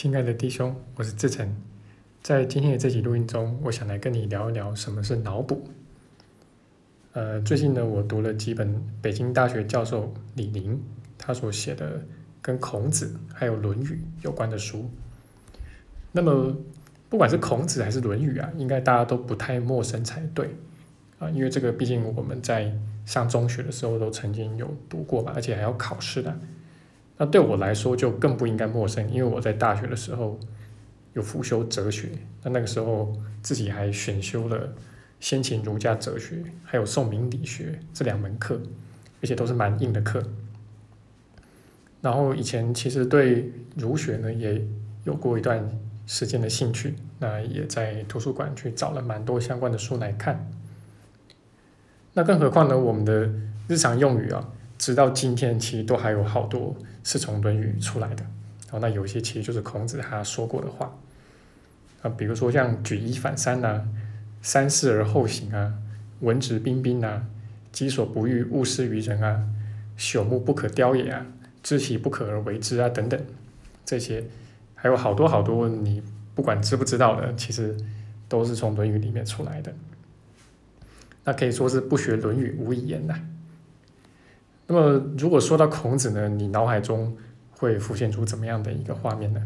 亲爱的弟兄，我是志成，在今天的这集录音中，我想来跟你聊一聊什么是脑补。呃，最近呢，我读了几本北京大学教授李林他所写的跟孔子还有《论语》有关的书。那么，不管是孔子还是《论语》啊，应该大家都不太陌生才对啊，因为这个毕竟我们在上中学的时候都曾经有读过嘛，而且还要考试的。那对我来说就更不应该陌生，因为我在大学的时候有辅修哲学，那那个时候自己还选修了先秦儒家哲学，还有宋明理学这两门课，而且都是蛮硬的课。然后以前其实对儒学呢也有过一段时间的兴趣，那也在图书馆去找了蛮多相关的书来看。那更何况呢，我们的日常用语啊。直到今天，其实都还有好多是从《论语》出来的。哦，那有些其实就是孔子他说过的话啊，比如说像“举一反三”呐，“三思而后行”啊，“文质彬彬”啊，“己所不欲，勿施于人”啊，“朽木不可雕也”啊，“知其不可而为之”啊，等等，这些还有好多好多，你不管知不知道的，其实都是从《论语》里面出来的。那可以说是不学《论语》无以言呐。那么，如果说到孔子呢，你脑海中会浮现出怎么样的一个画面呢？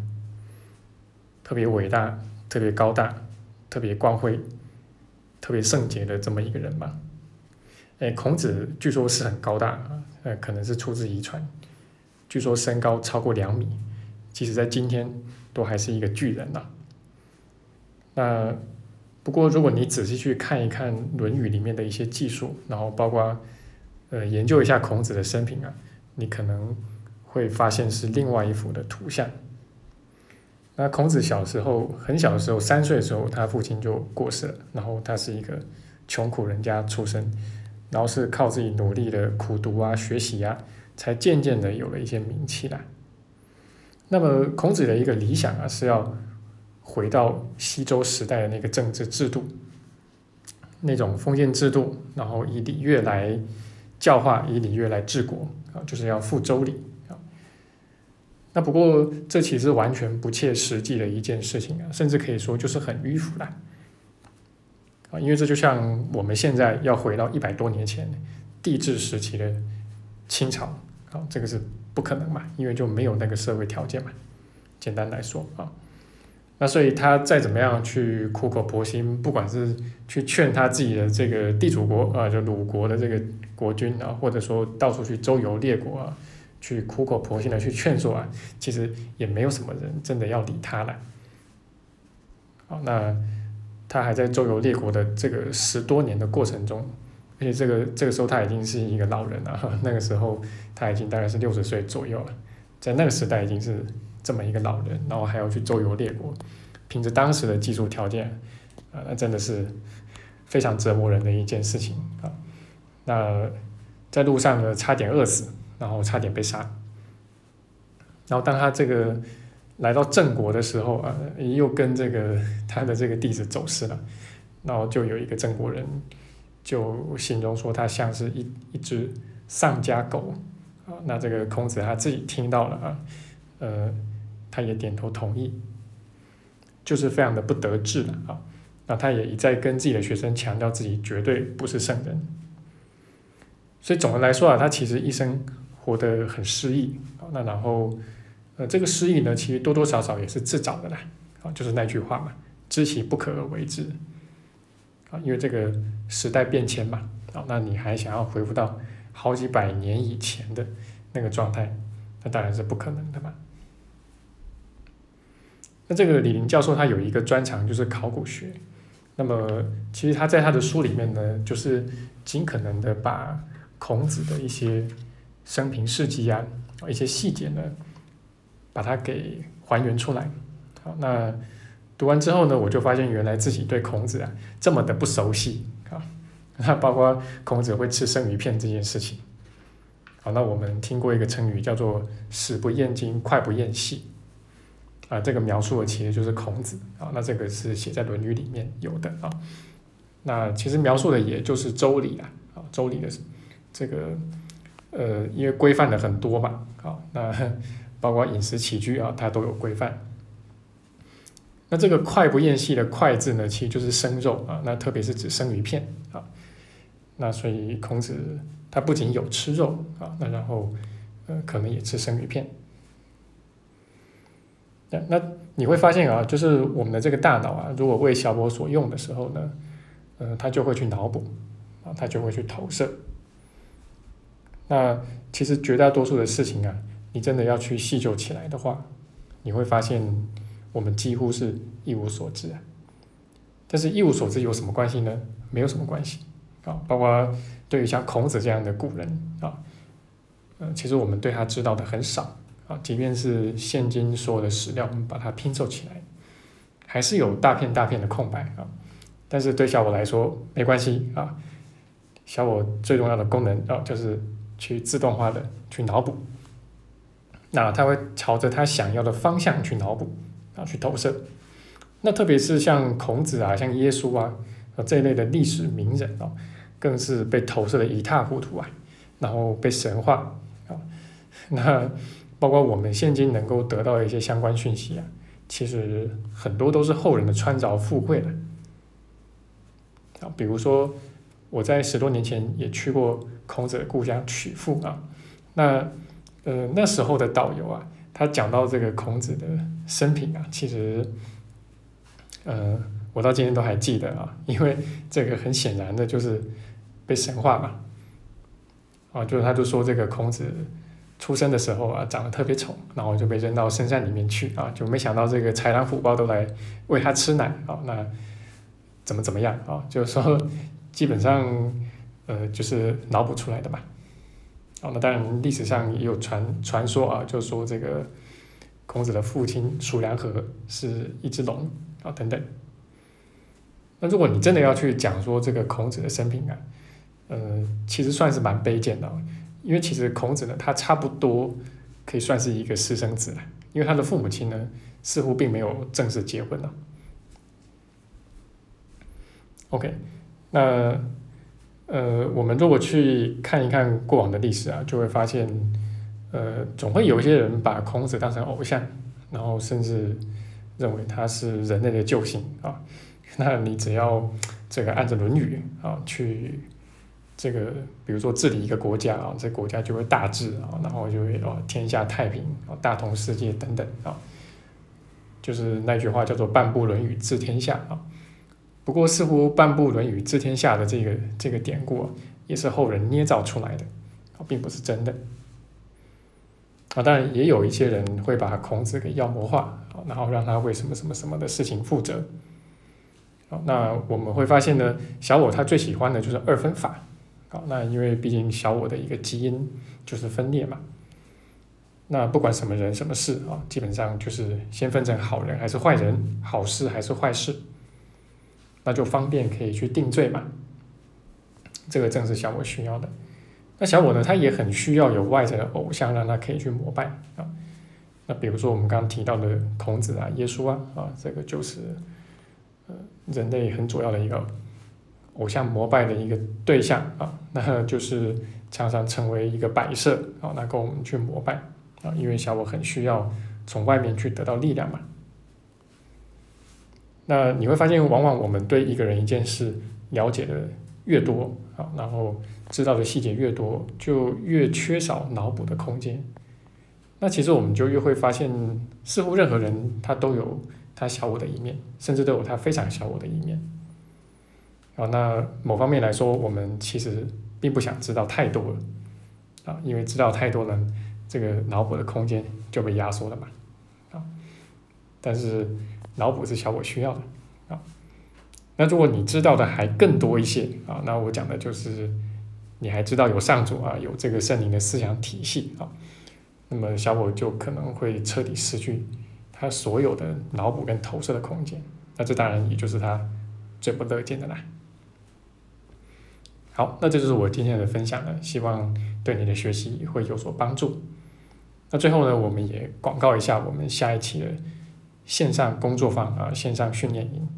特别伟大、特别高大、特别光辉、特别圣洁的这么一个人吗？哎，孔子据说是很高大啊，呃，可能是出自遗传。据说身高超过两米，即使在今天都还是一个巨人呐。那不过，如果你仔细去看一看《论语》里面的一些技术，然后包括。呃，研究一下孔子的生平啊，你可能会发现是另外一幅的图像。那孔子小时候很小的时候，三岁的时候，他父亲就过世了，然后他是一个穷苦人家出身，然后是靠自己努力的苦读啊、学习啊，才渐渐的有了一些名气啦。那么孔子的一个理想啊，是要回到西周时代的那个政治制度，那种封建制度，然后以礼乐来。教化以礼乐来治国啊，就是要复周礼啊。那不过这其实完全不切实际的一件事情啊，甚至可以说就是很迂腐的啊。因为这就像我们现在要回到一百多年前帝制时期的清朝啊，这个是不可能嘛，因为就没有那个社会条件嘛。简单来说啊。那所以他再怎么样去苦口婆心，不管是去劝他自己的这个地主国啊，就鲁国的这个国君啊，或者说到处去周游列国啊，去苦口婆心的去劝说啊，其实也没有什么人真的要理他了。好，那他还在周游列国的这个十多年的过程中，而且这个这个时候他已经是一个老人了，那个时候他已经大概是六十岁左右了，在那个时代已经是。这么一个老人，然后还要去周游列国，凭着当时的技术条件，啊，那真的是非常折磨人的一件事情啊。那在路上呢，差点饿死，然后差点被杀。然后当他这个来到郑国的时候啊，又跟这个他的这个弟子走失了，然后就有一个郑国人就形容说他像是一一只丧家狗啊。那这个孔子他自己听到了啊，呃。他也点头同意，就是非常的不得志了啊！那他也一再跟自己的学生强调自己绝对不是圣人，所以总的来说啊，他其实一生活得很失意啊。那然后，呃，这个失意呢，其实多多少少也是自找的啦啊，就是那句话嘛，“知其不可而为之”啊，因为这个时代变迁嘛啊，那你还想要恢复到好几百年以前的那个状态，那当然是不可能的嘛。那这个李林教授他有一个专长就是考古学，那么其实他在他的书里面呢，就是尽可能的把孔子的一些生平事迹啊，一些细节呢，把它给还原出来。好，那读完之后呢，我就发现原来自己对孔子啊这么的不熟悉啊，那包括孔子会吃生鱼片这件事情。好，那我们听过一个成语叫做“食不厌精，脍不厌细”。啊，这个描述的其实就是孔子啊，那这个是写在《论语》里面有的啊。那其实描述的也就是周礼啊，啊，周礼的这个呃，因为规范的很多嘛，啊，那 包括饮食起居啊，它都有规范。那这个快不厌细的快字呢，其实就是生肉啊，那特别是指生鱼片啊。那所以孔子他不仅有吃肉啊，那然后呃可能也吃生鱼片。那那你会发现啊，就是我们的这个大脑啊，如果为小我所用的时候呢，呃，他就会去脑补啊，他就会去投射。那其实绝大多数的事情啊，你真的要去细究起来的话，你会发现我们几乎是一无所知啊。但是，一无所知有什么关系呢？没有什么关系啊。包括对于像孔子这样的古人啊，呃，其实我们对他知道的很少即便是现今所有的史料，我们把它拼凑起来，还是有大片大片的空白啊。但是对小我来说没关系啊。小我最重要的功能啊，就是。去自动化的去脑补，那他会朝着他想要的方向去脑补啊，去投射。那特别是像孔子啊，像耶稣啊，这一类的历史名人啊，更是被投射的一塌糊涂啊，然后被神化啊。那包括我们现今能够得到的一些相关讯息啊，其实很多都是后人的穿凿附会的啊，比如说。我在十多年前也去过孔子的故乡曲阜啊，那呃那时候的导游啊，他讲到这个孔子的生平啊，其实呃我到今天都还记得啊，因为这个很显然的就是被神化嘛，啊就是他就说这个孔子出生的时候啊长得特别丑，然后就被扔到深山里面去啊，就没想到这个豺狼虎豹都来喂他吃奶啊，那怎么怎么样啊，就是说。基本上，呃，就是脑补出来的嘛。啊，那当然历史上也有传传说啊，就是说这个孔子的父亲叔梁纥是一只龙啊等等。那如果你真的要去讲说这个孔子的生平啊，呃，其实算是蛮卑贱的，因为其实孔子呢，他差不多可以算是一个私生子了，因为他的父母亲呢，似乎并没有正式结婚了。OK。那，呃，我们如果去看一看过往的历史啊，就会发现，呃，总会有一些人把孔子当成偶像，然后甚至认为他是人类的救星啊。那你只要这个按着《论语》啊去这个，比如说治理一个国家啊，这国家就会大治啊，然后就会哦天下太平啊，大同世界等等啊，就是那句话叫做“半部《论语》治天下”啊。不过，似乎半部《论语》治天下的这个这个典故啊，也是后人捏造出来的，啊，并不是真的。啊，当然也有一些人会把孔子给妖魔化，啊，然后让他为什么什么什么的事情负责。那我们会发现呢，小我他最喜欢的就是二分法，好，那因为毕竟小我的一个基因就是分裂嘛。那不管什么人什么事啊，基本上就是先分成好人还是坏人，好事还是坏事。那就方便可以去定罪嘛，这个正是小我需要的。那小我呢，他也很需要有外在的偶像，让他可以去膜拜啊。那比如说我们刚刚提到的孔子啊、耶稣啊，啊，这个就是呃人类很主要的一个偶像膜拜的一个对象啊。那就是常常成为一个摆设啊，那供我们去膜拜啊，因为小我很需要从外面去得到力量嘛。那你会发现，往往我们对一个人、一件事了解的越多啊，然后知道的细节越多，就越缺少脑补的空间。那其实我们就越会发现，似乎任何人他都有他小我的一面，甚至都有他非常小我的一面。啊，那某方面来说，我们其实并不想知道太多了啊，因为知道太多了，这个脑补的空间就被压缩了嘛啊。但是。脑补是小我需要的啊，那如果你知道的还更多一些啊，那我讲的就是你还知道有上主啊，有这个圣灵的思想体系啊，那么小我就可能会彻底失去他所有的脑补跟投射的空间，那这当然也就是他最不乐见的啦。好，那这就是我今天的分享了，希望对你的学习会有所帮助。那最后呢，我们也广告一下我们下一期的。线上工作坊啊，线上训练营。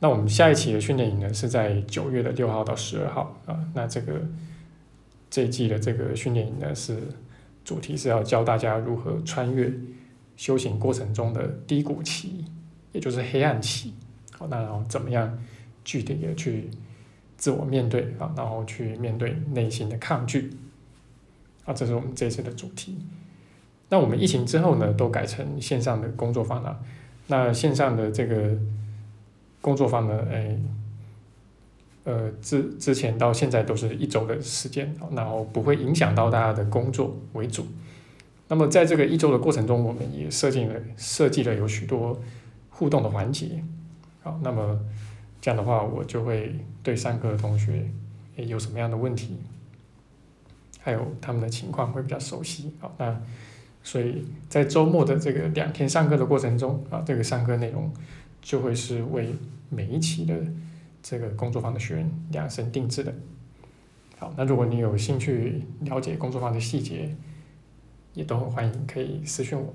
那我们下一期的训练营呢，是在九月的六号到十二号啊。那这个这一季的这个训练营呢，是主题是要教大家如何穿越修行过程中的低谷期也就是黑暗期。好，那然后怎么样具体的去自我面对啊，然后去面对内心的抗拒啊，这是我们这次的主题。那我们疫情之后呢，都改成线上的工作坊了。那线上的这个工作坊呢，哎，呃，之之前到现在都是一周的时间，然后不会影响到大家的工作为主。那么在这个一周的过程中，我们也设计了设计了有许多互动的环节。好，那么这样的话，我就会对上课的同学诶有什么样的问题，还有他们的情况会比较熟悉。好，那。所以在周末的这个两天上课的过程中啊，这个上课内容就会是为每一期的这个工作坊的学员量身定制的。好，那如果你有兴趣了解工作坊的细节，也都很欢迎可以私信我。